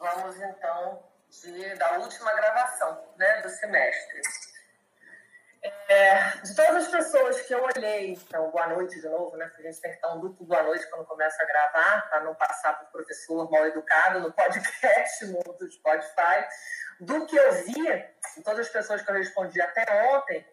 vamos então de, da última gravação né, do semestre. É, de todas as pessoas que eu olhei, então, boa noite de novo, né? A gente tem que dar um duplo boa noite quando começa a gravar, para não passar por professor mal educado no podcast, no do Spotify. Do que eu vi, de todas as pessoas que eu respondi até ontem,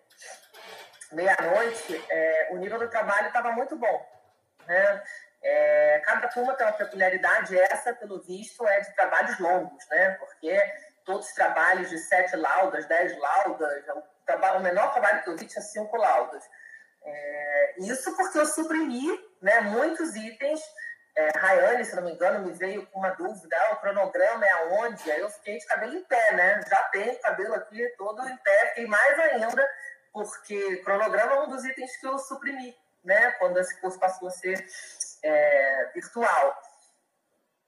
meia-noite, é, o nível do trabalho estava muito bom. Né? É, cada turma tem uma peculiaridade, essa, pelo visto, é de trabalhos longos, né? Porque todos os trabalhos de sete laudas, dez laudas, o menor trabalho que eu vi tinha cinco laudas. É, isso porque eu suprimi né, muitos itens. É, Rayane, se não me engano, me veio com uma dúvida: ah, o cronograma é aonde? Aí eu fiquei de cabelo em pé, né? Já tenho cabelo aqui todo em pé, fiquei mais ainda, porque cronograma é um dos itens que eu suprimi, né? Quando esse curso passou a ser é, virtual.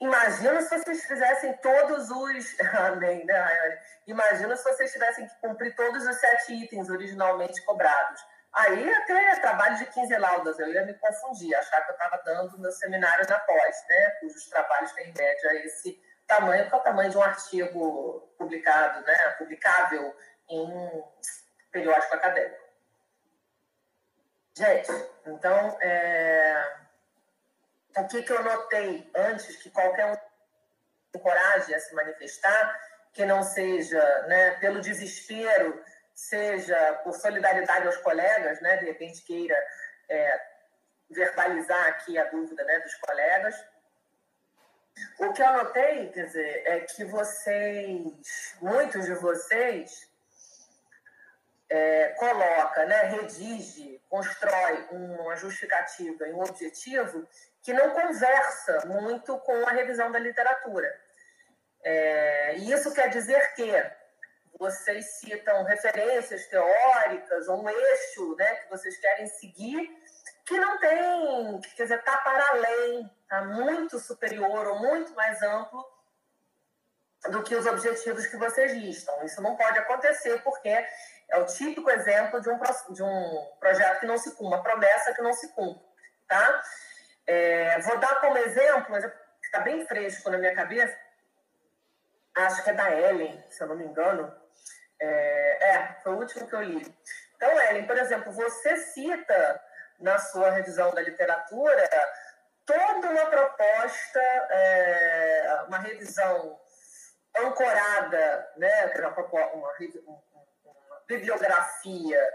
Imagina se vocês fizessem todos os. Amém, né, Rayane? Imagina se vocês tivessem que cumprir todos os sete itens originalmente cobrados. Aí até trabalho de 15 laudas, eu ia me confundir, achar que eu estava dando meu seminário na pós, né? Cujos trabalhos têm em média esse tamanho, que é o tamanho de um artigo publicado, né? Publicável em periódico acadêmico. Gente, então, é o que, que eu notei antes que qualquer um encoraje a se manifestar, que não seja né, pelo desespero, seja por solidariedade aos colegas, né, de repente queira é, verbalizar aqui a dúvida né, dos colegas. O que eu notei, quer dizer, é que vocês, muitos de vocês, é, coloca, né, redige, constrói uma justificativa e um objetivo que não conversa muito com a revisão da literatura. É, e isso quer dizer que vocês citam referências teóricas ou um eixo né, que vocês querem seguir que não tem, quer dizer, está para além, está muito superior ou muito mais amplo do que os objetivos que vocês listam. Isso não pode acontecer porque é o típico exemplo de um, de um projeto que não se cumpre, uma promessa que não se cumpre. Tá? É, vou dar como exemplo, mas está bem fresco na minha cabeça, acho que é da Ellen, se eu não me engano. É, é, foi o último que eu li. Então, Ellen, por exemplo, você cita na sua revisão da literatura toda uma proposta, é, uma revisão ancorada, né, uma, uma, uma bibliografia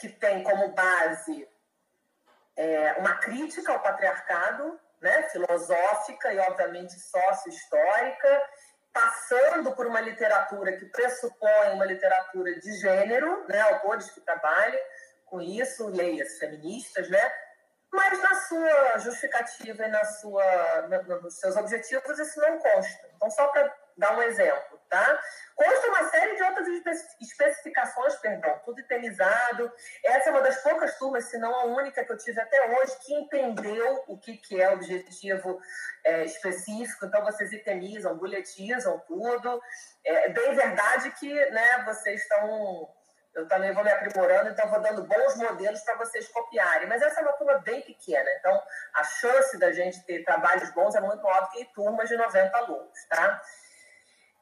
que tem como base é, uma crítica ao patriarcado, né, filosófica e, obviamente, sócio-histórica, passando por uma literatura que pressupõe uma literatura de gênero, né, autores que trabalhem com isso, leias feministas, né, mas na sua justificativa e na sua, nos seus objetivos isso não consta. Então, só para dar um exemplo, tá? Consta uma série de outras especificações, perdão, tudo itemizado. Essa é uma das poucas turmas, se não a única que eu tive até hoje, que entendeu o que, que é objetivo é, específico. Então, vocês itemizam, boletizam tudo. É bem verdade que né, vocês estão eu também vou me aprimorando, então vou dando bons modelos para vocês copiarem. Mas essa é uma turma bem pequena, então a chance da gente ter trabalhos bons é muito maior do que turmas de 90 alunos, tá?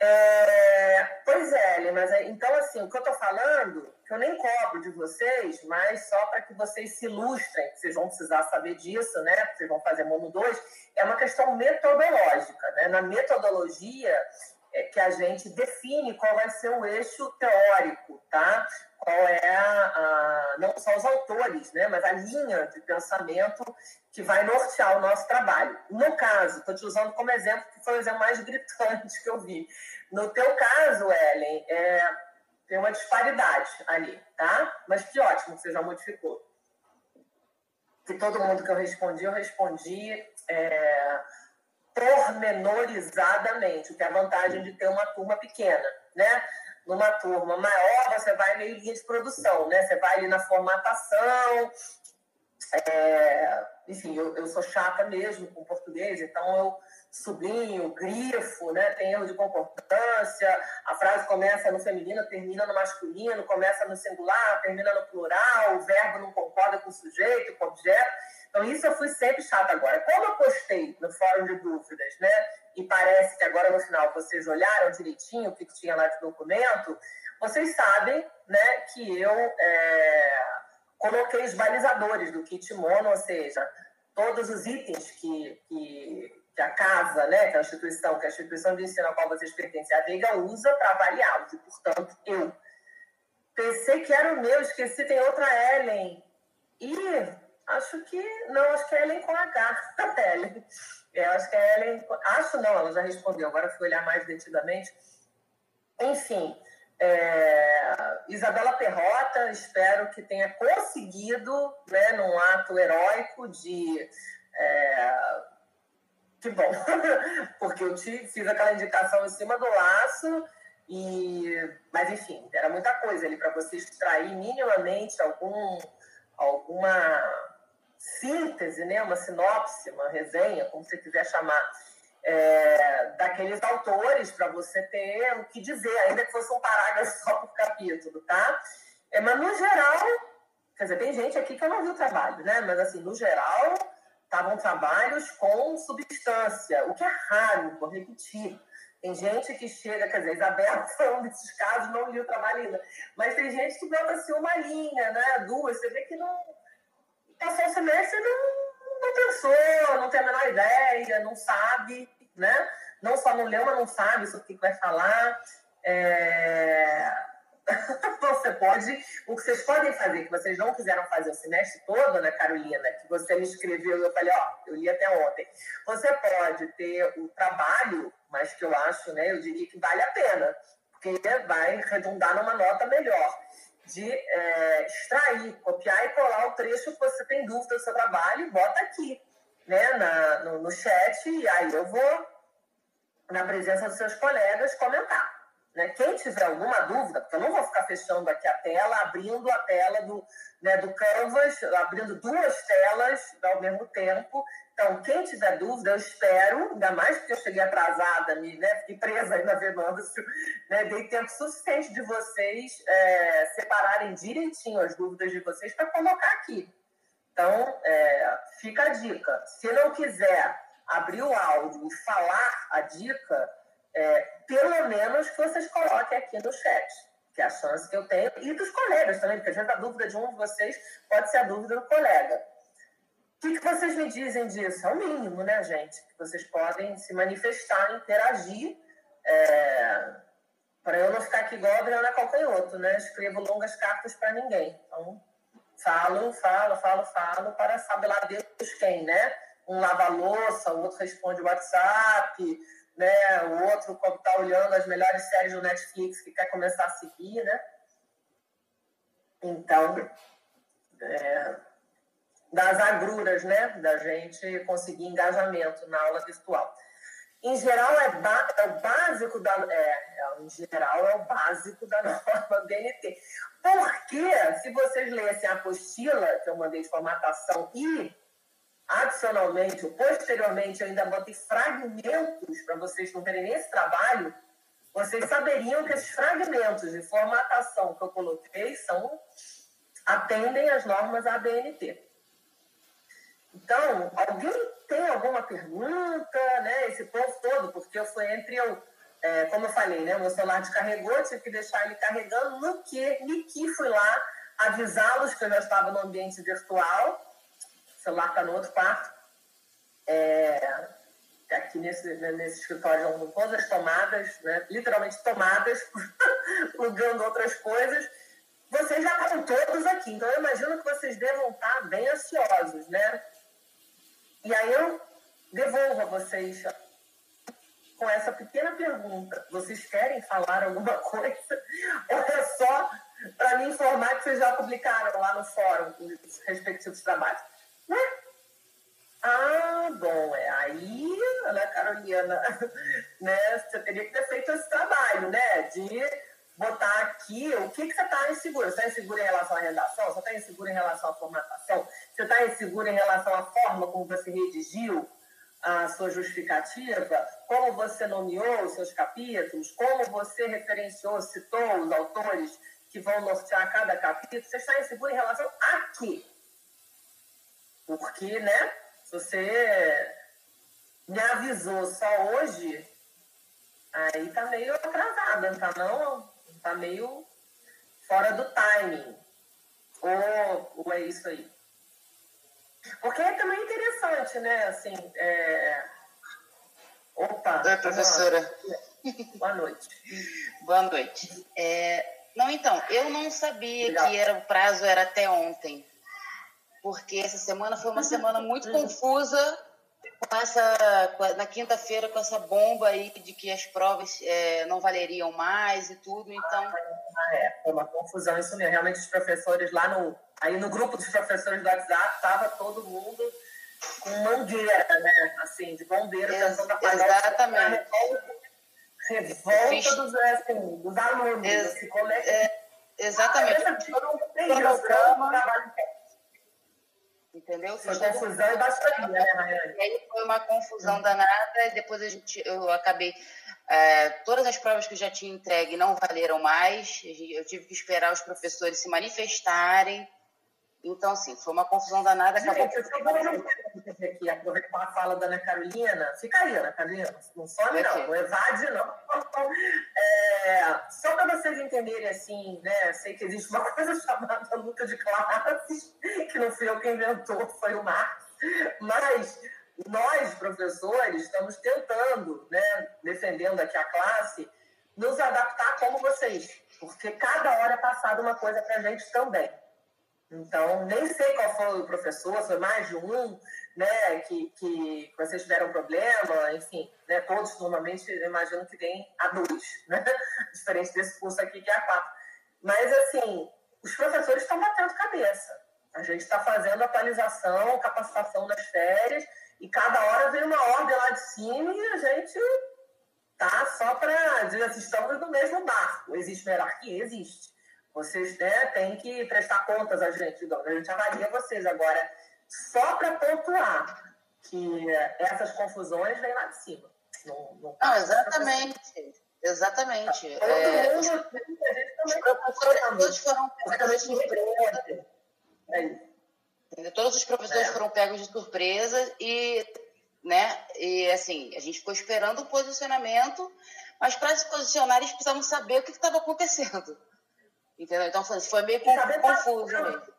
É, pois é, mas é, então assim, o que eu estou falando, que eu nem cobro de vocês, mas só para que vocês se ilustrem, que vocês vão precisar saber disso, né? Vocês vão fazer Mono 2, é uma questão metodológica, né? Na metodologia é que a gente define qual vai ser o eixo teórico, tá? Qual é a, a, não só os autores, né, mas a linha de pensamento que vai nortear o nosso trabalho. No caso, estou te usando como exemplo, que foi o exemplo mais gritante que eu vi. No teu caso, Ellen, é, tem uma disparidade ali, tá? Mas que ótimo que você já modificou. Que todo mundo que eu respondi, eu respondi é, pormenorizadamente, o que é a vantagem de ter uma turma pequena, né? Numa turma maior, você vai meio linha de produção, né? Você vai ali na formatação. É... Enfim, eu, eu sou chata mesmo com português, então eu sublinho, grifo, né? Tem erro de concordância, a frase começa no feminino, termina no masculino, começa no singular, termina no plural, o verbo não concorda com o sujeito, com o objeto. Então, isso eu fui sempre chata agora. Como eu postei no fórum de dúvidas, né? E parece que agora no final vocês olharam direitinho o que, tinha lá de documento, vocês sabem, né, que eu é, coloquei os balizadores do kit mono, ou seja, todos os itens que, que, que a casa, né, que a instituição, que a instituição de ensino a qual vocês pertencem, a Veiga usa para avaliá-los. E, portanto, eu pensei que era o meu, esqueci, tem outra Ellen. E acho que, não, acho que é Ellen com H, Ellen. Eu acho que é Ellen, acho não, ela já respondeu, agora fui olhar mais detidamente. Enfim, é, Isabela Perrota, espero que tenha conseguido, né, num ato heróico de. É, que bom, porque eu te fiz aquela indicação em cima do laço, e, mas enfim, era muita coisa ali para você extrair minimamente algum, alguma síntese, né, uma sinopse, uma resenha, como você quiser chamar é, daqueles autores para você ter o que dizer, ainda que fosse um parágrafo só por capítulo, tá? É, mas no geral, quer dizer, tem gente aqui que eu não vi o trabalho, né? Mas assim, no geral, estavam trabalhos com substância, o que é raro, vou repetir. Tem gente que chega, quer dizer, Isabela foi um desses casos, não li o trabalho ainda, mas tem gente que bota assim uma linha, né? Duas, você vê que não. O semestre não não pensou, não tem a menor ideia, não sabe, né? Não só não leu, mas não sabe sobre o que vai falar. É... você pode, o que vocês podem fazer, que vocês não quiseram fazer o semestre todo, né, Carolina, que você me escreveu eu falei, ó, eu li até ontem. Você pode ter o trabalho, mas que eu acho, né, eu diria que vale a pena, porque vai redundar numa nota melhor de é, extrair, copiar e colar o trecho que você tem dúvida do seu trabalho, bota aqui, né, na, no, no chat, e aí eu vou, na presença dos seus colegas, comentar. Né? Quem tiver alguma dúvida, porque eu não vou ficar fechando aqui a tela, abrindo a tela do, né, do Canvas, abrindo duas telas ao mesmo tempo. Então, quem tiver dúvida, eu espero, ainda mais porque eu cheguei atrasada, me, né, fiquei presa aí na Venâncio, né, dei tempo suficiente de vocês é, separarem direitinho as dúvidas de vocês para colocar aqui. Então, é, fica a dica. Se não quiser abrir o áudio e falar a dica, é, pelo menos que vocês coloquem aqui no chat, que é a chance que eu tenho, e dos colegas também, porque às vezes a dúvida de um de vocês pode ser a dúvida do colega. O que, que vocês me dizem disso? É o mínimo, né, gente? Que vocês podem se manifestar, interagir, é, para eu não ficar aqui igual a Adriana Calcanhoto, né? Escrevo longas cartas para ninguém. Então, falo, falo, falo, falo, para saber lá Deus quem, né? Um lava louça, o outro responde o WhatsApp, né? O outro está olhando as melhores séries do Netflix que quer começar a seguir, né? Então, é, das agruras, né? Da gente conseguir engajamento na aula virtual. Em geral, é, é o básico da. É, é, em geral, é o básico da norma BNT. Porque, se vocês lessem a apostila que eu mandei de formatação e Adicionalmente, ou posteriormente, eu ainda botei fragmentos para vocês não terem esse trabalho. Vocês saberiam que esses fragmentos de formatação que eu coloquei são atendem às normas ABNT. Então, alguém tem alguma pergunta, né? Esse povo todo, porque eu fui entre eu, é, como eu falei, né? Meu celular descarregou, tive que deixar ele carregando, no que, Niki fui lá avisá-los que eu já estava no ambiente virtual celular está no outro quarto. É, aqui nesse, nesse escritório estão todas as tomadas, né, literalmente tomadas, plugando outras coisas. Vocês já estão todos aqui, então eu imagino que vocês devam estar bem ansiosos, né? E aí eu devolvo a vocês com essa pequena pergunta: vocês querem falar alguma coisa? Ou é só para me informar que vocês já publicaram lá no fórum os respectivos trabalhos? Né? Ah, bom, é aí, né, Carolina, né, você teria que ter feito esse trabalho, né, de botar aqui o que, que você está inseguro. Você está inseguro em relação à redação? Você está inseguro em relação à formatação? Você está inseguro em relação à forma como você redigiu a sua justificativa? Como você nomeou os seus capítulos? Como você referenciou, citou os autores que vão nortear cada capítulo? Você está inseguro em relação a quê? Porque, né, se você me avisou só hoje, aí tá meio atrasada, tá não? Tá meio fora do timing. Ou, ou é isso aí? Porque é também interessante, né? Assim, é... Opa! Oi, professora. Boa noite. Boa noite. É... Não, então, eu não sabia Legal. que era, o prazo era até ontem. Porque essa semana foi uma semana muito confusa com essa, na quinta-feira com essa bomba aí de que as provas é, não valeriam mais e tudo, então... Ah, é, foi uma confusão isso mesmo. Realmente os professores lá no, aí no grupo dos professores do WhatsApp, tava todo mundo com mangueira, né, assim, de bombeiro Ex Exatamente. Revolta dos, assim, dos alunos, Ex assim, como é que... É, exatamente. Ah, eu não trabalho entendeu? Foi confusão e baixaria, né, Rayane? aí foi uma confusão danada, e depois a gente, eu acabei. É, todas as provas que eu já tinha entregue não valeram mais, eu tive que esperar os professores se manifestarem. Então, assim, foi uma confusão danada. Acabou Gente, eu vou aqui, aproveitar a fala da Ana Carolina. Fica aí, Ana Carolina. Não some, não. Não evade, não. É, só para vocês entenderem, assim, né? Sei que existe uma coisa chamada luta de classes, que não fui eu que inventou, foi o Marx. Mas nós, professores, estamos tentando, né, defendendo aqui a classe, nos adaptar como vocês. Porque cada hora é passada uma coisa para a gente também. Então, nem sei qual foi o professor, foi mais de um, né, que, que vocês tiveram problema, enfim, né, todos normalmente, imagino que tem a dois, né, diferente desse curso aqui que é a quatro. Mas, assim, os professores estão batendo cabeça. A gente está fazendo atualização, capacitação nas férias, e cada hora vem uma ordem lá de cima e a gente tá só para dizer assim, estamos no mesmo barco. Existe hierarquia? Existe. Vocês né, têm que prestar contas a gente, a gente avalia vocês. Agora, só para pontuar que essas confusões vêm lá de cima. Não, não, não exatamente. Exatamente. Todo é, mundo, a gente também todos foram pegos de surpresa. É Todos os professores é. foram pegos de surpresa e, né, e assim, a gente ficou esperando o posicionamento, mas para se posicionar eles precisavam saber o que estava acontecendo. Entendeu? Então foi meio que confuso mesmo.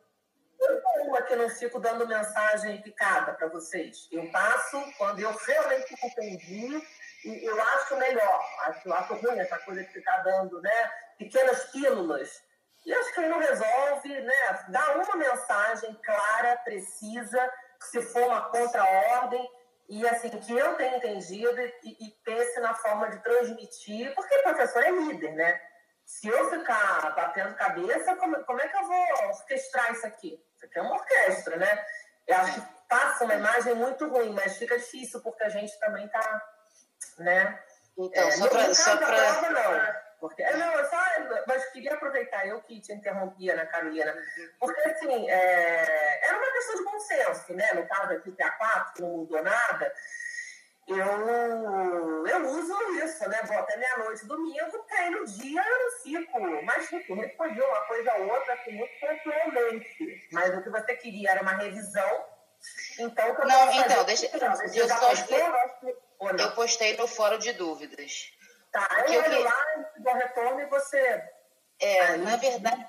Eu uma que não fico dando mensagem picada para vocês. Eu passo quando eu realmente entendi e eu acho melhor. Acho, acho ruim essa coisa de ficar dando né, pequenas pílulas. E acho que não resolve, né? Dá uma mensagem clara, precisa, se for uma contra-ordem, e assim, que eu tenha entendido e, e pense na forma de transmitir, porque professor é líder, né? se eu ficar batendo cabeça, como, como é que eu vou orquestrar isso aqui? Isso aqui é uma orquestra, né? Eu acho que passa uma imagem muito ruim, mas fica difícil porque a gente também tá, né? Então, é, só para... Só pra... prova, não. Porque, é, não, eu só, mas queria aproveitar, eu que te interrompia, né, Carolina? Porque, assim, é, era uma questão de bom senso, né? No caso aqui, que a 4 não mudou nada eu, eu uso isso, né? Vou até meia-noite domingo, porque aí no dia eu fico mais rico, responder uma coisa ou outra assim, muito pontualmente. Mas o que você queria era uma revisão. Então, que Não, então, deixa eu só eu, eu postei no fórum de dúvidas. Tá, eu olho lá, dou retorno e você. É, aí, na verdade,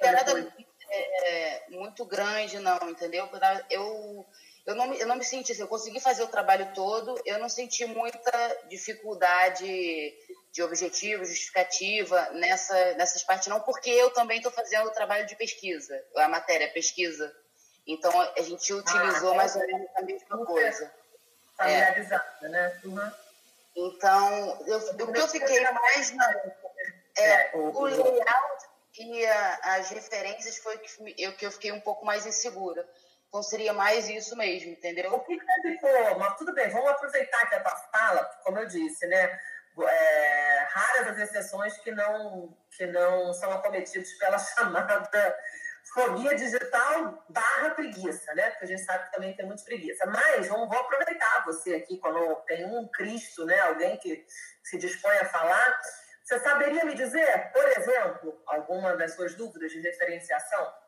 não é nada é, muito grande, não, entendeu? Eu eu não, eu não me senti assim, eu consegui fazer o trabalho todo, eu não senti muita dificuldade de objetivo, justificativa nessa, nessas partes, não, porque eu também estou fazendo o trabalho de pesquisa, a matéria, a pesquisa. Então, a gente utilizou ah, mais ou menos a mesma coisa. Familiarizada, é. né? Uhum. Então, eu, o que eu fiquei mais na. É, é o layout e a, as referências foi o que eu, que eu fiquei um pouco mais insegura. Então seria mais isso mesmo, entendeu? O que deve for, mas tudo bem, vamos aproveitar que a tua fala, como eu disse, né? É, raras as exceções que não, que não são acometidos pela chamada fobia digital barra preguiça, né? Porque a gente sabe que também tem muita preguiça. Mas vamos, vou aproveitar você aqui, quando tem um Cristo, né? Alguém que se dispõe a falar. Você saberia me dizer, por exemplo, alguma das suas dúvidas de referenciação?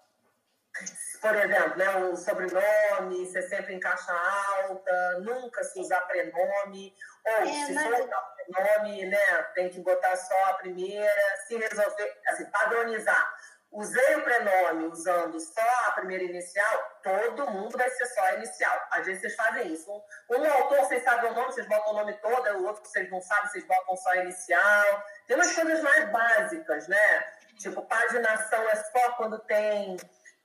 Por exemplo, né, o sobrenome, ser sempre em caixa alta, nunca se usar prenome, ou é, se mas... for usar prenome, né, tem que botar só a primeira, se resolver, assim, padronizar. Usei o prenome usando só a primeira inicial, todo mundo vai ser só a inicial. Às vezes vocês fazem isso. Um, um autor, vocês sabem o nome, vocês botam o nome todo, o outro vocês não sabem, vocês botam só a inicial. Tem umas coisas mais básicas, né? Tipo, paginação é só quando tem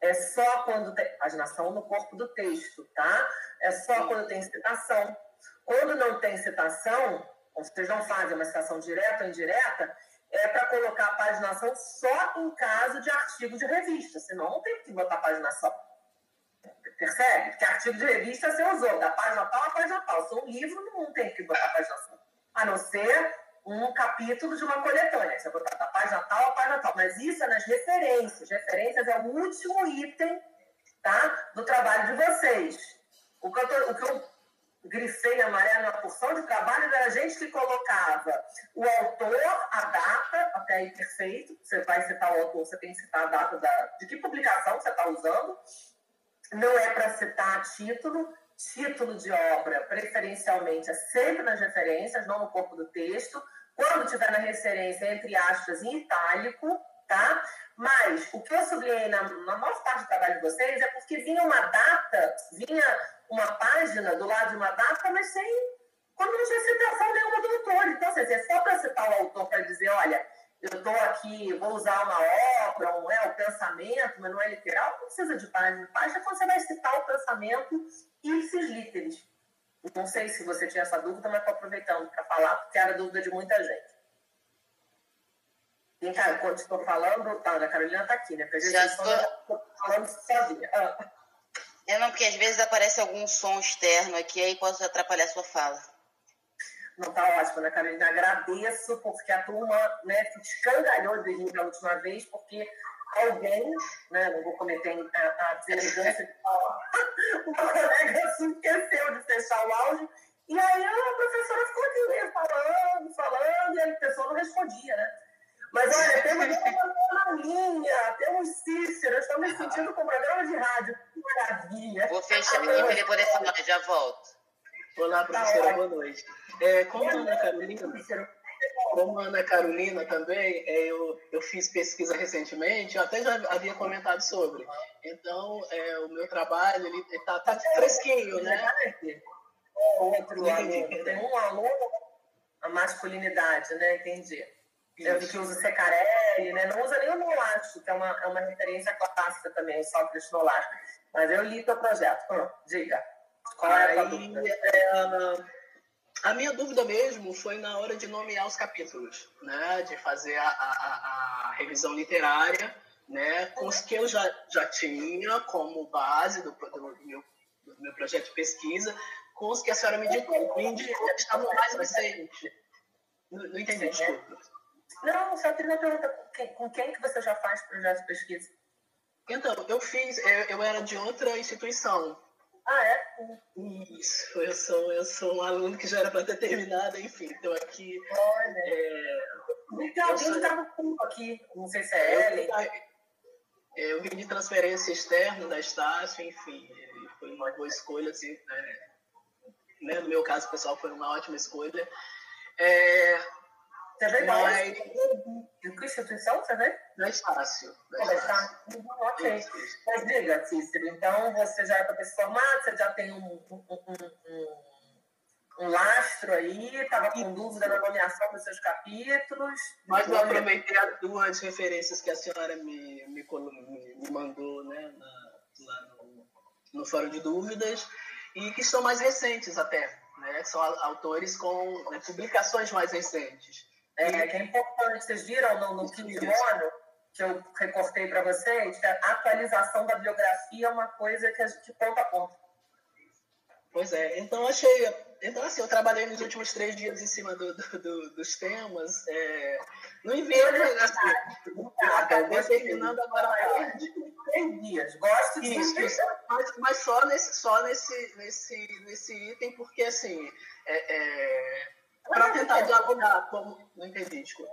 é só quando tem. Paginação no corpo do texto, tá? É só quando tem citação. Quando não tem citação, vocês não fazem uma citação direta ou indireta, é para colocar a paginação só em caso de artigo de revista, senão não tem que botar paginação. Percebe? Porque artigo de revista você usou, da página tal a página tal. Se um livro, não tem que botar paginação. A não ser um capítulo de uma coletânea. Você vai botar da página tal a página tal. Mas isso é nas referências. Referências é o último item tá, do trabalho de vocês. O que eu, tô, o que eu grifei amarelo na porção de trabalho era a gente que colocava o autor, a data, até aí perfeito. Você vai citar o autor, você tem que citar a data da, de que publicação você está usando. Não é para citar título título de obra, preferencialmente, é sempre nas referências, não no corpo do texto. Quando tiver na referência, entre aspas, em itálico, tá? Mas o que eu sublinhei na, na maior parte do trabalho de vocês é porque vinha uma data, vinha uma página do lado de uma data, mas sem. quando não tinha citação nenhuma do autor. Então, assim, é só para citar o autor para dizer: olha, eu estou aqui, vou usar uma obra, um, é o pensamento, mas não é literal, não precisa de página. Página é quando você vai citar o pensamento ipsis literis. Não sei se você tinha essa dúvida, mas estou aproveitando para falar, porque era dúvida de muita gente. Vem cá, quando estou falando, tá, a Carolina está aqui, né? Porque a gente estou falando sozinha. Ah. É, não, porque às vezes aparece algum som externo aqui, aí pode atrapalhar a sua fala. Não, tá ótimo, né, Carolina? Agradeço, porque a turma né, se escangalhou de rir da última vez, porque alguém, né, não vou cometer a, a deselegância de falar, uma colega se esqueceu de fechar o áudio, e aí a professora ficou aqui né, falando, falando, e a pessoa não respondia, né? Mas olha, temos uma linha, temos Cícero, estamos sentindo com programa de rádio. Que maravilha. Vou fechar aqui para depois dessa noite, já volto. Olá, professora, tá boa noite. É, como a Ana Carolina, como a Ana Carolina também, é, eu, eu fiz pesquisa recentemente, eu até já havia comentado sobre. Então, é, o meu trabalho ele está tá fresquinho, né? Outro aluno. Tem um aluno, a masculinidade, né? Entendi. Vi que usa Secarelli, né? Não usa nem o Nolasco, que é uma, é uma referência clássica também, o Sócrates Nolasco. Mas eu li teu projeto. Hum, diga. Qual é a dúvida? É, a minha dúvida mesmo foi na hora de nomear os capítulos, né? De fazer a, a, a revisão literária, né? Com os que eu já, já tinha como base do, do, meu, do meu projeto de pesquisa, com os que a senhora me indicou, me indicou que estavam mais recentes. Não, não entendi, desculpa. Não, só queria pergunta, com quem que você já faz projeto de pesquisa? Então, eu fiz, eu, eu era de outra instituição, ah, é? Isso, eu sou, eu sou um aluno que já era para ter terminado, enfim, estou aqui. Olha. É, então, alguém sou... estava com aqui, não sei se é Ellen. Eu, eu vim de transferência externa da Estácio, enfim, foi uma boa escolha, assim, né? né? No meu caso, pessoal, foi uma ótima escolha. É, você vê mas... Que instituição você vê? Da Estácio. Da Estácio. ok. Mas diga, Cícero, então você já é se formar, você já tem um, um, um, um lastro aí, estava com dúvida na nomeação dos seus capítulos. Mas eu aproveitei as duas referências que a senhora me, me, me, me mandou né, na, lá no, no Fórum de Dúvidas, e que são mais recentes até. Né? São autores com né, publicações mais recentes. É, que é importante, vocês viram no, no ano, que eu recortei para vocês, que a atualização da biografia é uma coisa que a gente conta a ponta. Pois é, então achei. Então, assim, eu trabalhei nos últimos três dias em cima do, do, do, dos temas. É, no inverno, assim, acabei terminando agora à tarde. Três dias, gosto disso. Isso, mas, mas só, nesse, só nesse, nesse, nesse item, porque, assim, é, é para tentar dialogar, como. Não entendi, desculpa.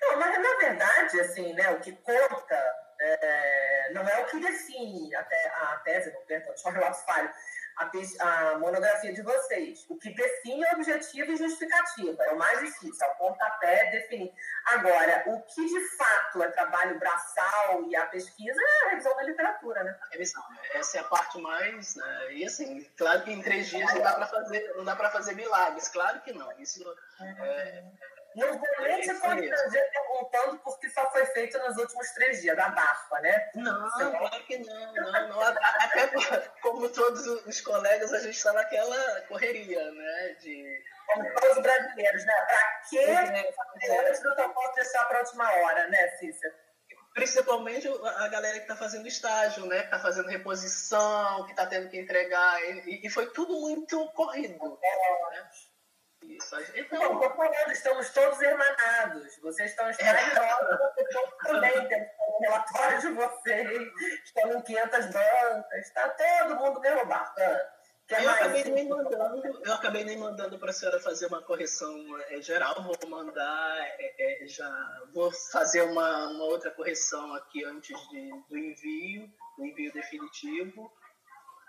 Não, mas na verdade, assim, né, o que conta é, não é o que define até a tese, não, perdão, só relato falho, a, a, monografia de vocês. O que define é objetivo e justificativa. É o mais difícil, é o pontapé definir. Agora, o que de fato é trabalho braçal e a pesquisa é a revisão da literatura, né? A revisão, essa é a parte mais. Né? E assim, claro que em três dias não dá para fazer, não dá fazer milagres, claro que não. Isso é, não vou nem te constranger perguntando porque só foi feito nos últimos três dias, da BAFA, né? Não, claro que não, não, não. Até como todos os colegas, a gente está naquela correria, né? De, como todos os brasileiros, né? Para que é, antes do tampão deixar para a última hora, né, Cícera? Principalmente a galera que está fazendo estágio, né? Que está fazendo reposição, que está tendo que entregar. E, e, foi tudo muito corrido. É. Né? Isso. Então, estou falando, estamos todos hermanados. Vocês estão estagiando, é. também temos um relatório de vocês, estão em 500 bancas, está todo mundo mesmo bacana. Eu acabei, nem mandando, eu acabei nem mandando para a senhora fazer uma correção é, geral, vou mandar, é, é, já vou fazer uma, uma outra correção aqui antes de, do envio, do envio definitivo.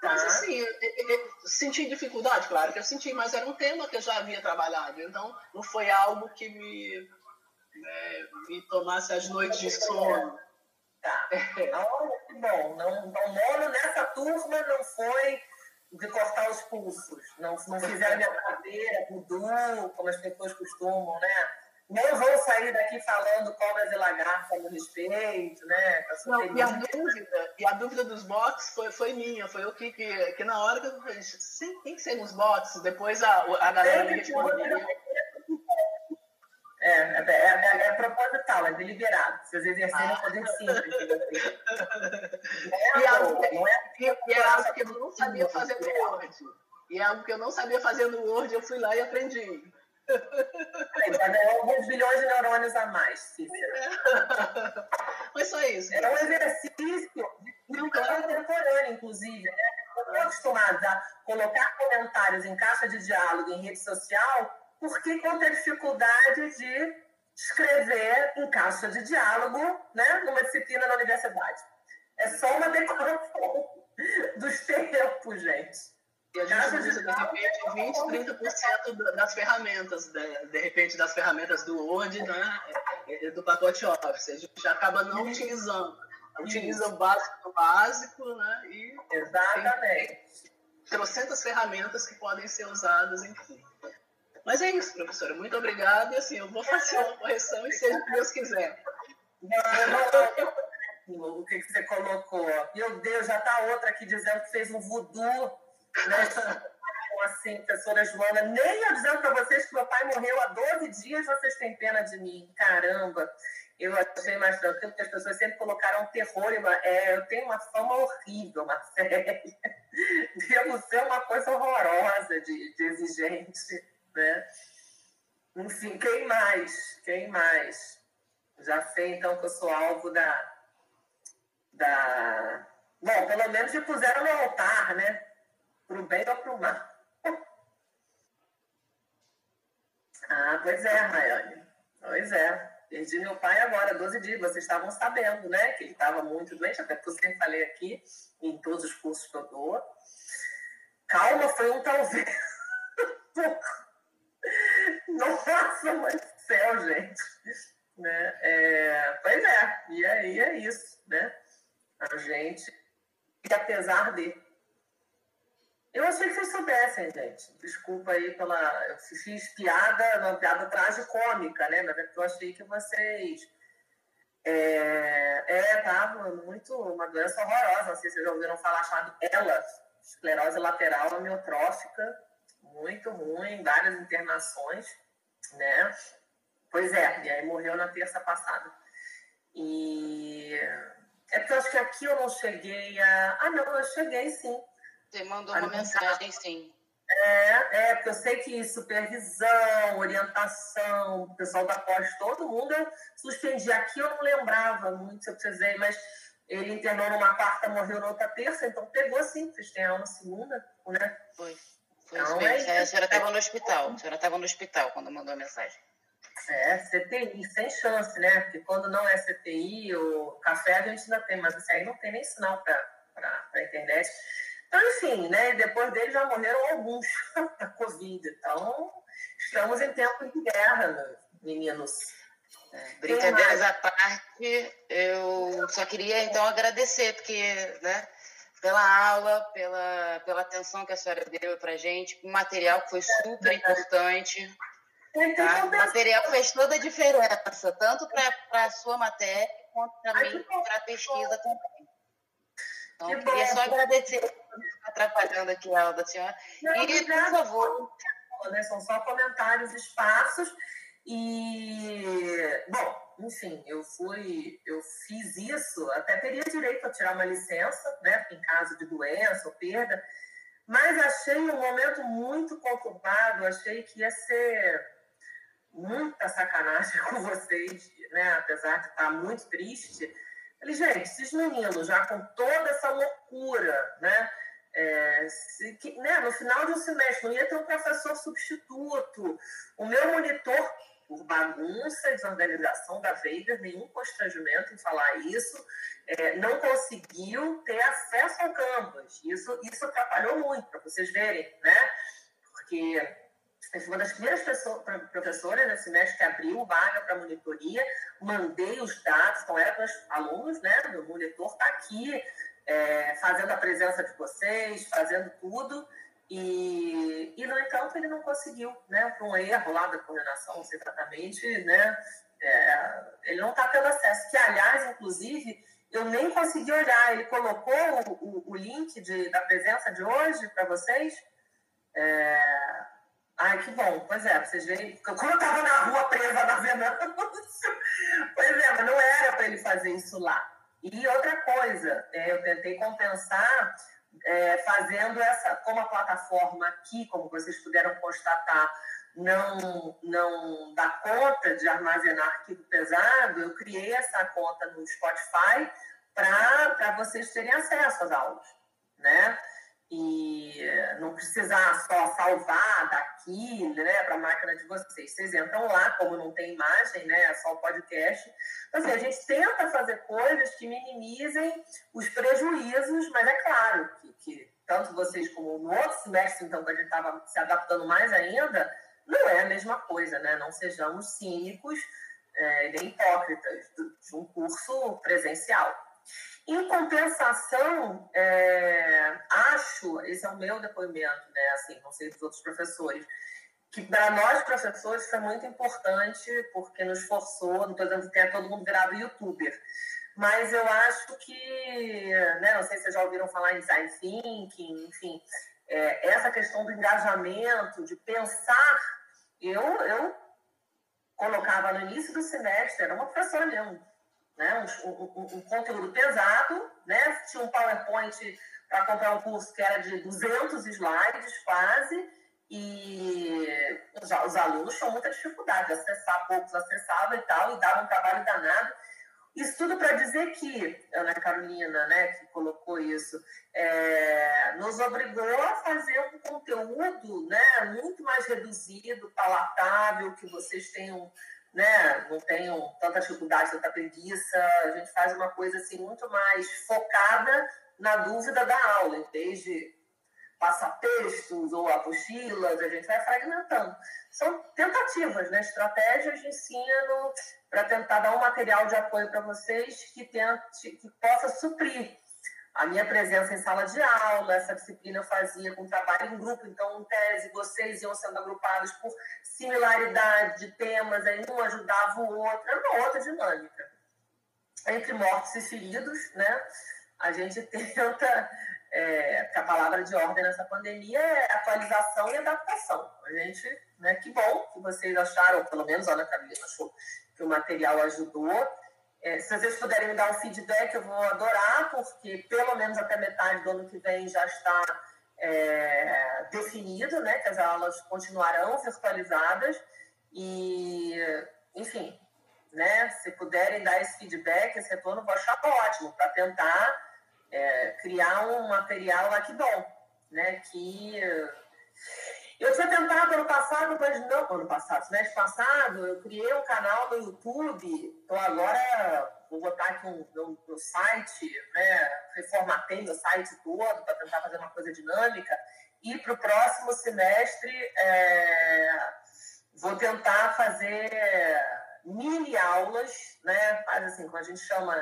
Mas assim, eu, eu, senti dificuldade, claro que eu senti, mas era um tema que eu já havia trabalhado, então não foi algo que me, né, me tomasse as noites de sono. Tá. Olha que bom. Não, não mono nessa turma não foi de cortar os pulsos. Não, não fizeram minha cadeira, voodoo, como as pessoas costumam, né? Não vou sair daqui falando cobras e lagartas a respeito, né? Não, e a dúvida, e a dúvida dos bots foi, foi minha, foi o que, que, que na hora que eu falei, sim, tem que ser nos bots, depois a, a galera me respondeu. É, é, é, é, proposital, é deliberado. Vocês exercerem ah. poder simples. e, algo, e é algo que eu não sabia fazer no Word. E é algo que eu não sabia fazer no Word, eu fui lá e aprendi. Já ganhou alguns bilhões de neurônios a mais, Cícera. Mas só isso. É um exercício de um contemporâneo, inclusive. Né? Estamos acostumados a colocar comentários em caixa de diálogo em rede social, por que com ter dificuldade de escrever em caixa de diálogo né, numa disciplina na universidade? É só uma decoração dos tempos, gente. E a gente usa, de repente, 20, 30% das ferramentas, de, de repente, das ferramentas do Word, né, é, é, do pacote Office. A gente acaba não utilizando. Utiliza o básico do básico, né? E Exatamente. trocentas ferramentas que podem ser usadas, enfim. Mas é isso, professora. Muito obrigada. E assim, eu vou fazer uma correção e seja o que Deus quiser. o que, que você colocou? Meu Deus, já tá outra aqui dizendo que fez um voodoo assim, professora Joana, nem eu dizendo para vocês que meu pai morreu há 12 dias, vocês têm pena de mim. Caramba, eu achei mais tranquilo, porque as pessoas sempre colocaram terror. É, eu tenho uma fama horrível, Marcelo. Devo ser uma coisa horrorosa de, de exigente, né? Enfim, quem mais? Quem mais? Já sei, então, que eu sou alvo da... da... Bom, pelo menos me puseram no altar, né? Para o bem ou para o mal? ah, pois é, Rayane. Pois é. Perdi meu pai agora, 12 dias. Vocês estavam sabendo, né? Que ele estava muito doente, até porque eu sempre falei aqui, em todos os cursos que eu dou. Calma, foi um talvez. Nossa, do céu, gente. Né? É, pois é, e aí é isso, né? A gente, e apesar de eu achei que vocês soubessem, gente. Desculpa aí pela. Eu fiz piada, uma piada tragicômica, né? É porque eu achei que vocês. É, é, tava muito. Uma doença horrorosa. Não sei se vocês já ouviram falar, chamada ELA, esclerose lateral amiotrófica. Muito ruim, várias internações, né? Pois é, e aí morreu na terça passada. E. É porque eu acho que aqui eu não cheguei a. Ah, não, eu cheguei sim você mandou uma mensagem, sim. É, é, porque eu sei que supervisão, orientação, o pessoal da pós, todo mundo eu suspendi. Aqui eu não lembrava muito se eu precisei, mas ele internou numa quarta, morreu na outra terça, então pegou sim, vocês têm aula segunda, né? Foi. Foi então, é, a senhora estava no hospital. A senhora estava no hospital quando mandou a mensagem. É, CTI, sem chance, né? Porque quando não é CTI, o café a gente ainda tem, mas assim, aí não tem nem sinal para a internet. Então, enfim, né? Depois dele já morreram alguns da Covid. Então, estamos em tempo de guerra, meninos. É, brincadeiras à parte, eu só queria então agradecer, porque, né? Pela aula, pela, pela atenção que a senhora deu para gente, o material que foi super importante. Tá? O material fez toda a diferença, tanto para a sua matéria quanto para mim, para a pesquisa também. Então, eu queria só agradecer atrapalhando aqui a aula da senhora. Não, e, por favor. Né? São só comentários esparsos. E, bom, enfim, eu fui, eu fiz isso, até teria direito a tirar uma licença, né, em caso de doença ou perda, mas achei um momento muito conturbado, achei que ia ser muita sacanagem com vocês, né? Apesar de estar muito triste. Falei, gente, esses meninos já com toda essa loucura, né? É, se, que, né, no final de um semestre não ia ter um professor substituto. O meu monitor, por bagunça, desorganização da Veiga, nenhum constrangimento em falar isso, é, não conseguiu ter acesso ao campus. Isso, isso atrapalhou muito, para vocês verem, né? Porque fui uma das primeiras pessoas, professoras nesse semestre que abriu vaga para monitoria, mandei os dados, então era para os alunos, né? Meu monitor está aqui, é, fazendo a presença de vocês, fazendo tudo, e, e no entanto ele não conseguiu, né? Por um erro lá da coordenação, não sei exatamente, né? É, ele não está tendo acesso, que aliás, inclusive, eu nem consegui olhar, ele colocou o, o, o link de, da presença de hoje para vocês. É, Ai, que bom. Pois é, vocês veem. Como eu tava na rua presa na Venâncio, pois é, mas não era para ele fazer isso lá. E outra coisa, é, eu tentei compensar é, fazendo essa, como a plataforma aqui, como vocês puderam constatar, não, não dá conta de armazenar arquivo pesado, eu criei essa conta no Spotify para vocês terem acesso às aulas, né? E não precisar só salvar daqui, né, para a máquina de vocês. Vocês entram lá, como não tem imagem, né, é só o podcast. Então, assim, a gente tenta fazer coisas que minimizem os prejuízos, mas é claro que, que tanto vocês como no outro semestre, então, que a gente estava se adaptando mais ainda, não é a mesma coisa, né? Não sejamos cínicos é, nem hipócritas de um curso presencial. Em compensação, é, acho, esse é o meu depoimento, né, assim, não sei dos outros professores, que para nós professores foi muito importante porque nos forçou, não estou dizendo que todo mundo virado youtuber, mas eu acho que, né, não sei se vocês já ouviram falar em design thinking, enfim, é, essa questão do engajamento, de pensar, eu, eu colocava no início do semestre, era uma professora mesmo, né? Um, um, um, conteúdo pesado, né? Tinha um PowerPoint para comprar um curso que era de 200 slides quase, e os, os alunos tinham muita dificuldade de acessar, poucos acessavam e tal, e davam um trabalho danado. Isso tudo para dizer que, Ana Carolina, né, que colocou isso, é, nos obrigou a fazer um conteúdo né, muito mais reduzido, palatável, que vocês tenham né, não tenham tanta dificuldade, tanta preguiça. A gente faz uma coisa assim muito mais focada na dúvida da aula, em vez de passar textos ou apostilas, a gente vai fragmentando. São tentativas, né, estratégias de ensino para tentar dar um material de apoio para vocês que, tente, que possa suprir a minha presença em sala de aula, essa disciplina eu fazia com trabalho em grupo, então, em tese, vocês iam sendo agrupados por similaridade de temas, aí um ajudava o outro, era uma outra dinâmica. Entre mortos e feridos, né, a gente tenta, é, a palavra de ordem nessa pandemia é atualização e adaptação. A gente, né, que bom que vocês acharam, pelo menos a Ana Carolina achou que o material ajudou, é, se vocês puderem me dar um feedback, eu vou adorar, porque pelo menos até metade do ano que vem já está é, definido, né, que as aulas continuarão virtualizadas. E, enfim, né, se puderem dar esse feedback, esse retorno, vou achar ótimo para tentar é, criar um material aqui bom, né, que Eu tinha tentado ano passado, mas não ano passado, mês passado, eu criei um canal no YouTube. Então agora vou botar aqui um, no site, né? Reformatei meu site todo para tentar fazer uma coisa dinâmica. E para o próximo semestre é, vou tentar fazer mini aulas, né? Faz assim, como a gente chama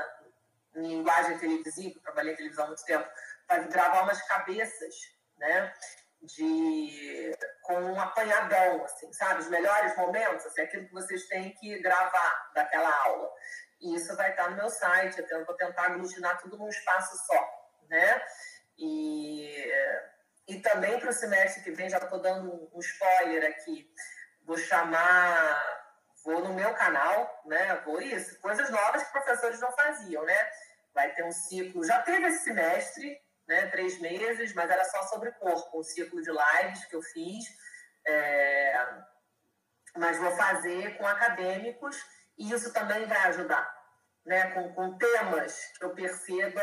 em linguagem televisiva, trabalhei em televisão há muito tempo, para gravar umas cabeças, né? De com um apanhadão, assim, sabe? Os melhores momentos, assim, aquilo que vocês têm que gravar daquela aula. E isso vai estar no meu site, eu vou tentar aglutinar tudo num espaço só, né? E, e também para o semestre que vem, já estou dando um spoiler aqui, vou chamar, vou no meu canal, né? Vou isso, coisas novas que professores não faziam, né? Vai ter um ciclo, já teve esse semestre, né, três meses, mas era só sobre corpo, um ciclo de lives que eu fiz. É, mas vou fazer com acadêmicos e isso também vai ajudar, né, com, com temas que eu perceba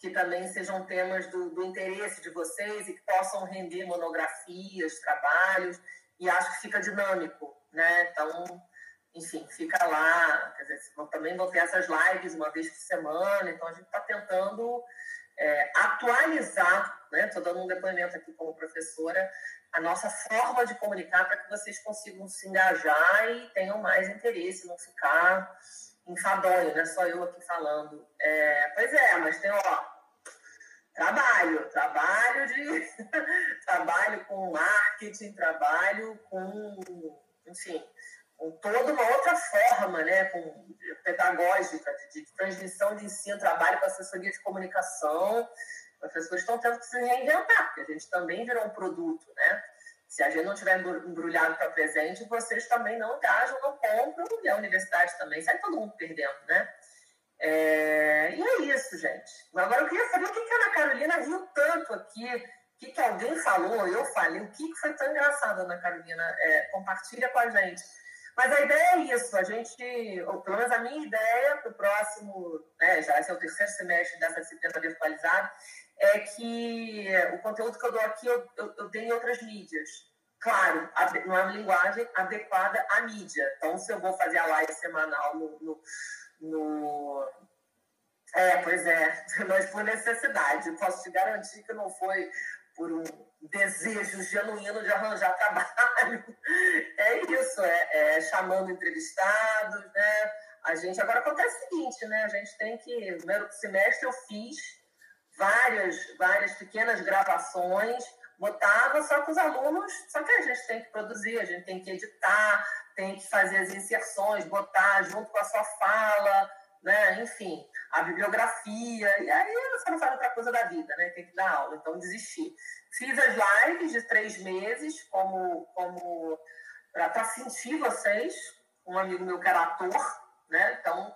que também sejam temas do, do interesse de vocês e que possam render monografias, trabalhos, e acho que fica dinâmico, né? Então, enfim, fica lá. Quer dizer, também vou ter essas lives uma vez por semana, então a gente está tentando é, atualizar, né? Estou dando um depoimento aqui como professora, a nossa forma de comunicar para que vocês consigam se engajar e tenham mais interesse, não ficar enfadonho, não é só eu aqui falando. É, pois é, mas tem, ó, trabalho, trabalho de trabalho com marketing, trabalho com, enfim, com toda uma outra forma, né, com pedagógica, de, de transmissão de ensino, trabalho com assessoria de comunicação. Professores estão tendo que se reinventar, porque a gente também virou um produto, né? Se a gente não tiver embrulhado para presente, vocês também não engajam, não compram, e a universidade também, sai todo mundo perdendo, né? É... E é isso, gente. Agora eu queria saber o que, que a Ana Carolina viu tanto aqui, o que, que alguém falou, eu falei, o que, que foi tão engraçado, Ana Carolina? É, compartilha com a gente. Mas a ideia é isso, a gente, ou pelo menos a minha ideia para o próximo, né, já esse é o terceiro semestre dessa disciplina virtualizada, é que o conteúdo que eu dou aqui eu, eu, eu tenho em outras mídias. Claro, não é uma linguagem adequada à mídia. Então, se eu vou fazer a live semanal no, no, no é, pois é, mas por necessidade. Posso te garantir que não foi por um desejo genuíno de arranjar trabalho. É isso, é, é chamando entrevistados, né? A gente agora acontece o seguinte, né? A gente tem que no primeiro semestre eu fiz várias várias pequenas gravações, botava só com os alunos, só que a gente tem que produzir, a gente tem que editar, tem que fazer as inserções, botar junto com a sua fala, né? Enfim, a bibliografia, e aí você não faz outra coisa da vida, né? Tem que dar aula, então desisti. Fiz as lives de três meses como, como para sentir vocês. Um amigo meu que era ator, né? Então,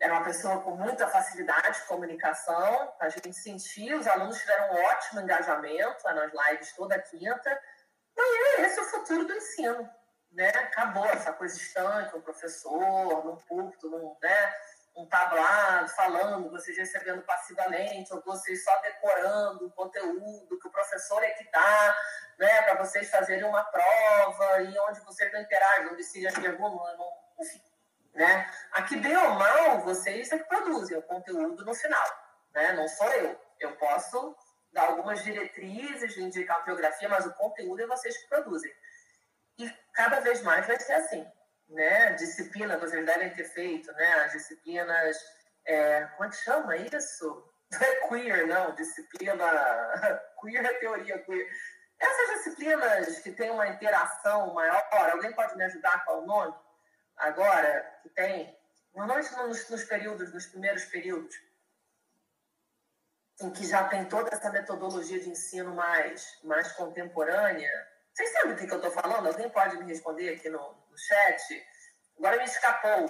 era uma pessoa com muita facilidade de comunicação. A gente sentia, os alunos tiveram um ótimo engajamento nas lives toda quinta. E esse é o futuro do ensino, né? Acabou essa coisa estanque, um professor, num púlpito, num, né? um tablado falando, vocês recebendo passivamente, ou vocês só decorando o conteúdo que o professor é que dá, né, para vocês fazerem uma prova, e onde vocês não interagem, não decidem as perguntas, não, enfim. Né? Aqui, bem ou mal, vocês é que produzem o conteúdo no final, né? não sou eu. Eu posso dar algumas diretrizes indicar a biografia, mas o conteúdo é vocês que produzem. E cada vez mais vai ser assim né, disciplina vocês devem ter feito, né, as disciplinas, é, como é que chama isso? É queer, não, disciplina, queer é teoria queer. Essas disciplinas que têm uma interação maior, alguém pode me ajudar com o nome? Agora, que tem, normalmente nos, nos períodos, nos primeiros períodos, em que já tem toda essa metodologia de ensino mais, mais contemporânea, vocês sabem o que, que eu estou falando? Alguém pode me responder aqui no, no chat? Agora me escapou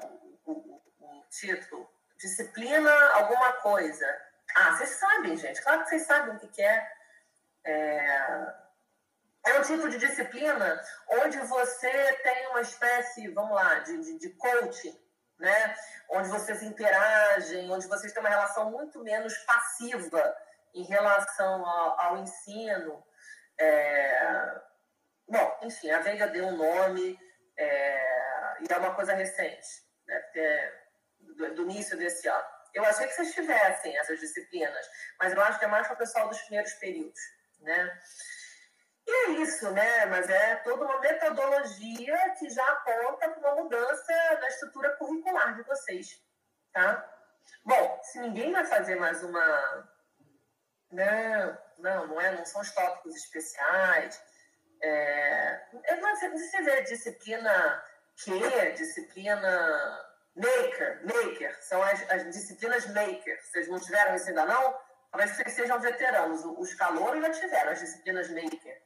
o, o, o, título. Disciplina alguma coisa. Ah, vocês sabem, gente. Claro que vocês sabem o que, que é. é. É um tipo de disciplina onde você tem uma espécie, vamos lá, de, de, de coaching, né? Onde vocês interagem, onde vocês têm uma relação muito menos passiva em relação ao, ao ensino. É, Bom, enfim, a Veiga deu um nome é, e é uma coisa recente, né, do, do início desse ano. Eu achei que vocês tivessem essas disciplinas, mas eu acho que é mais para o pessoal dos primeiros períodos, né? E é isso, né? Mas é toda uma metodologia que já aponta para uma mudança na estrutura curricular de vocês, tá? Bom, se ninguém vai fazer mais uma... Não, não, não, é, não são os tópicos especiais. É, eu não sei se vê disciplina Q, disciplina Maker, Maker, são as, as disciplinas Maker. Vocês não tiveram isso ainda não? Talvez vocês sejam veteranos. Os calouros já tiveram as disciplinas Maker.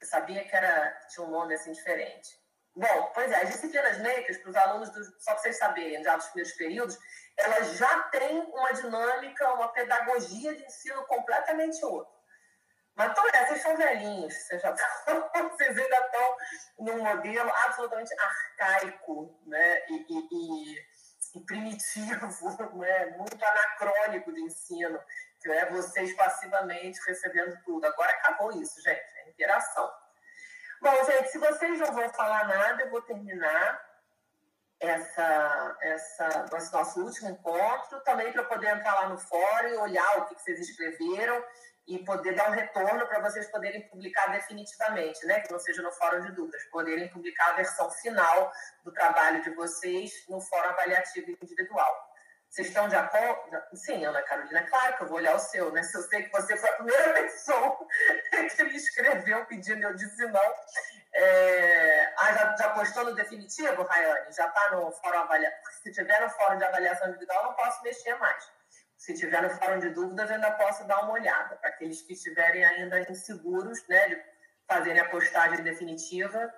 Eu sabia que era, tinha um nome assim diferente. Bom, pois é, as disciplinas Makers, para os alunos, do, só para vocês saberem, já dos primeiros períodos, elas já têm uma dinâmica, uma pedagogia de ensino completamente outra. Mas então, é, vocês são velhinhos, vocês, vocês ainda estão num modelo absolutamente arcaico né? e, e, e, e primitivo, né? muito anacrônico de ensino, que é vocês passivamente recebendo tudo. Agora acabou isso, gente, é interação. Bom, gente, se vocês não vão falar nada, eu vou terminar essa, essa, esse nosso último encontro, também para poder entrar lá no fórum e olhar o que, que vocês escreveram e poder dar um retorno para vocês poderem publicar definitivamente, né? Que não seja no fórum de dúvidas, poderem publicar a versão final do trabalho de vocês no fórum avaliativo individual. Vocês estão de acordo? Sim, Ana Carolina, claro que eu vou olhar o seu, né? Se eu sei que você foi a primeira pessoa que me escreveu pedindo, eu disse não. É... Ah, já, já postou no definitivo, Rayane? Já está no fórum avaliativo? Se tiver no fórum de avaliação individual, eu não posso mexer mais se tiver no fórum de dúvidas, eu ainda posso dar uma olhada, para aqueles que estiverem ainda inseguros né, de fazerem a postagem definitiva.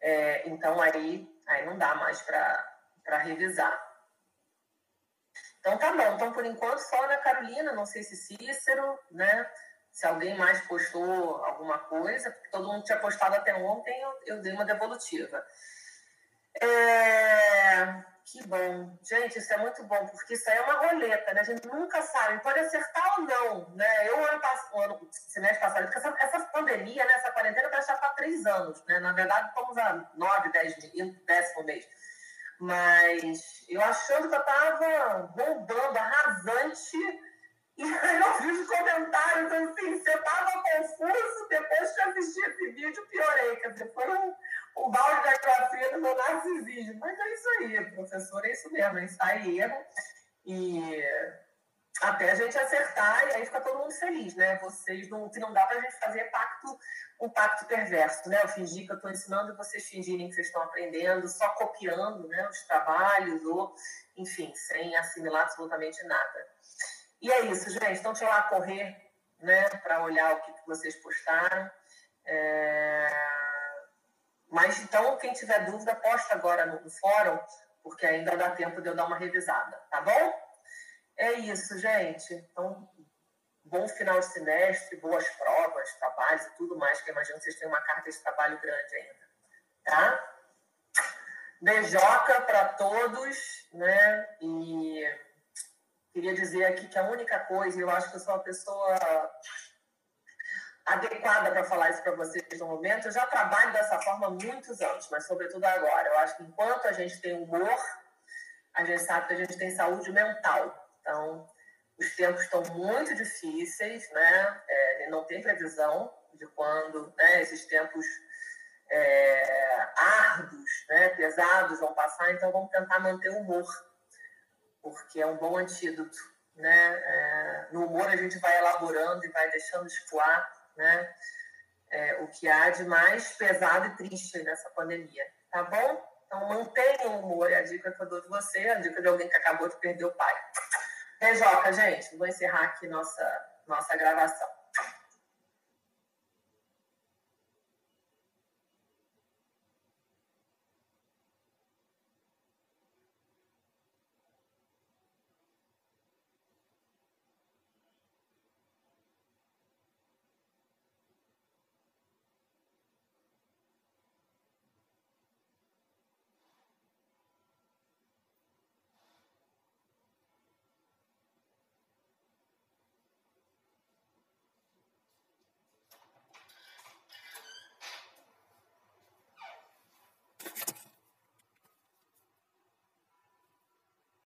É, então, aí, aí não dá mais para revisar. Então, tá bom. Então, por enquanto, só na Carolina, não sei se Cícero, né? Se alguém mais postou alguma coisa, porque todo mundo tinha postado até ontem, eu, eu dei uma devolutiva. É... Que bom. Gente, isso é muito bom, porque isso aí é uma roleta, né? A gente nunca sabe, pode acertar ou não, né? Eu, ano passado, semestre passado, porque essa, essa pandemia, né, essa quarentena vai estar para três anos, né? Na verdade, estamos a nove, dez, décimo mês. Mas eu achando que eu estava bombando, arrasante, e aí eu vi os comentários assim, você estava confuso, depois que assisti esse vídeo, piorei. Quer dizer, foi um o balde da grafia do meu narcisismo. Mas é isso aí, professor, é isso mesmo, é e erro. E até a gente acertar e aí fica todo mundo feliz, né? Vocês não, que não dá pra gente fazer pacto, um pacto perverso, né? Eu fingir que eu estou ensinando e vocês fingirem que vocês estão aprendendo, só copiando né, os trabalhos, ou, enfim, sem assimilar absolutamente nada. E é isso, gente. Então, deixa eu lá correr, né, para olhar o que, vocês postaram. É... Mas então, quem tiver dúvida, posta agora no, fórum, porque ainda dá tempo de eu dar uma revisada, tá bom? É isso, gente. Então, bom final de semestre, boas provas, trabalhos e tudo mais, que eu imagino que vocês têm uma carta de trabalho grande ainda, tá? Beijoca para todos, né? E queria dizer aqui que a única coisa, eu acho que eu sou uma pessoa adequada para falar isso para vocês no momento. Eu já trabalho dessa forma há muitos anos, mas sobretudo agora. Eu acho que enquanto a gente tem humor, a gente sabe que a gente tem saúde mental. Então, os tempos estão muito difíceis, né? É, não tem previsão de quando né, esses tempos é, árduos, né, pesados vão passar. Então, vamos tentar manter o humor, porque é um bom antídoto. Né? É, no humor a gente vai elaborando e vai deixando escoar né? É, o que há de mais pesado e triste nessa pandemia, tá bom? Então mantenha o humor, é a dica que eu dou de você, a dica de alguém que acabou de perder o pai. Beijoca, gente. Vou encerrar aqui nossa, nossa gravação.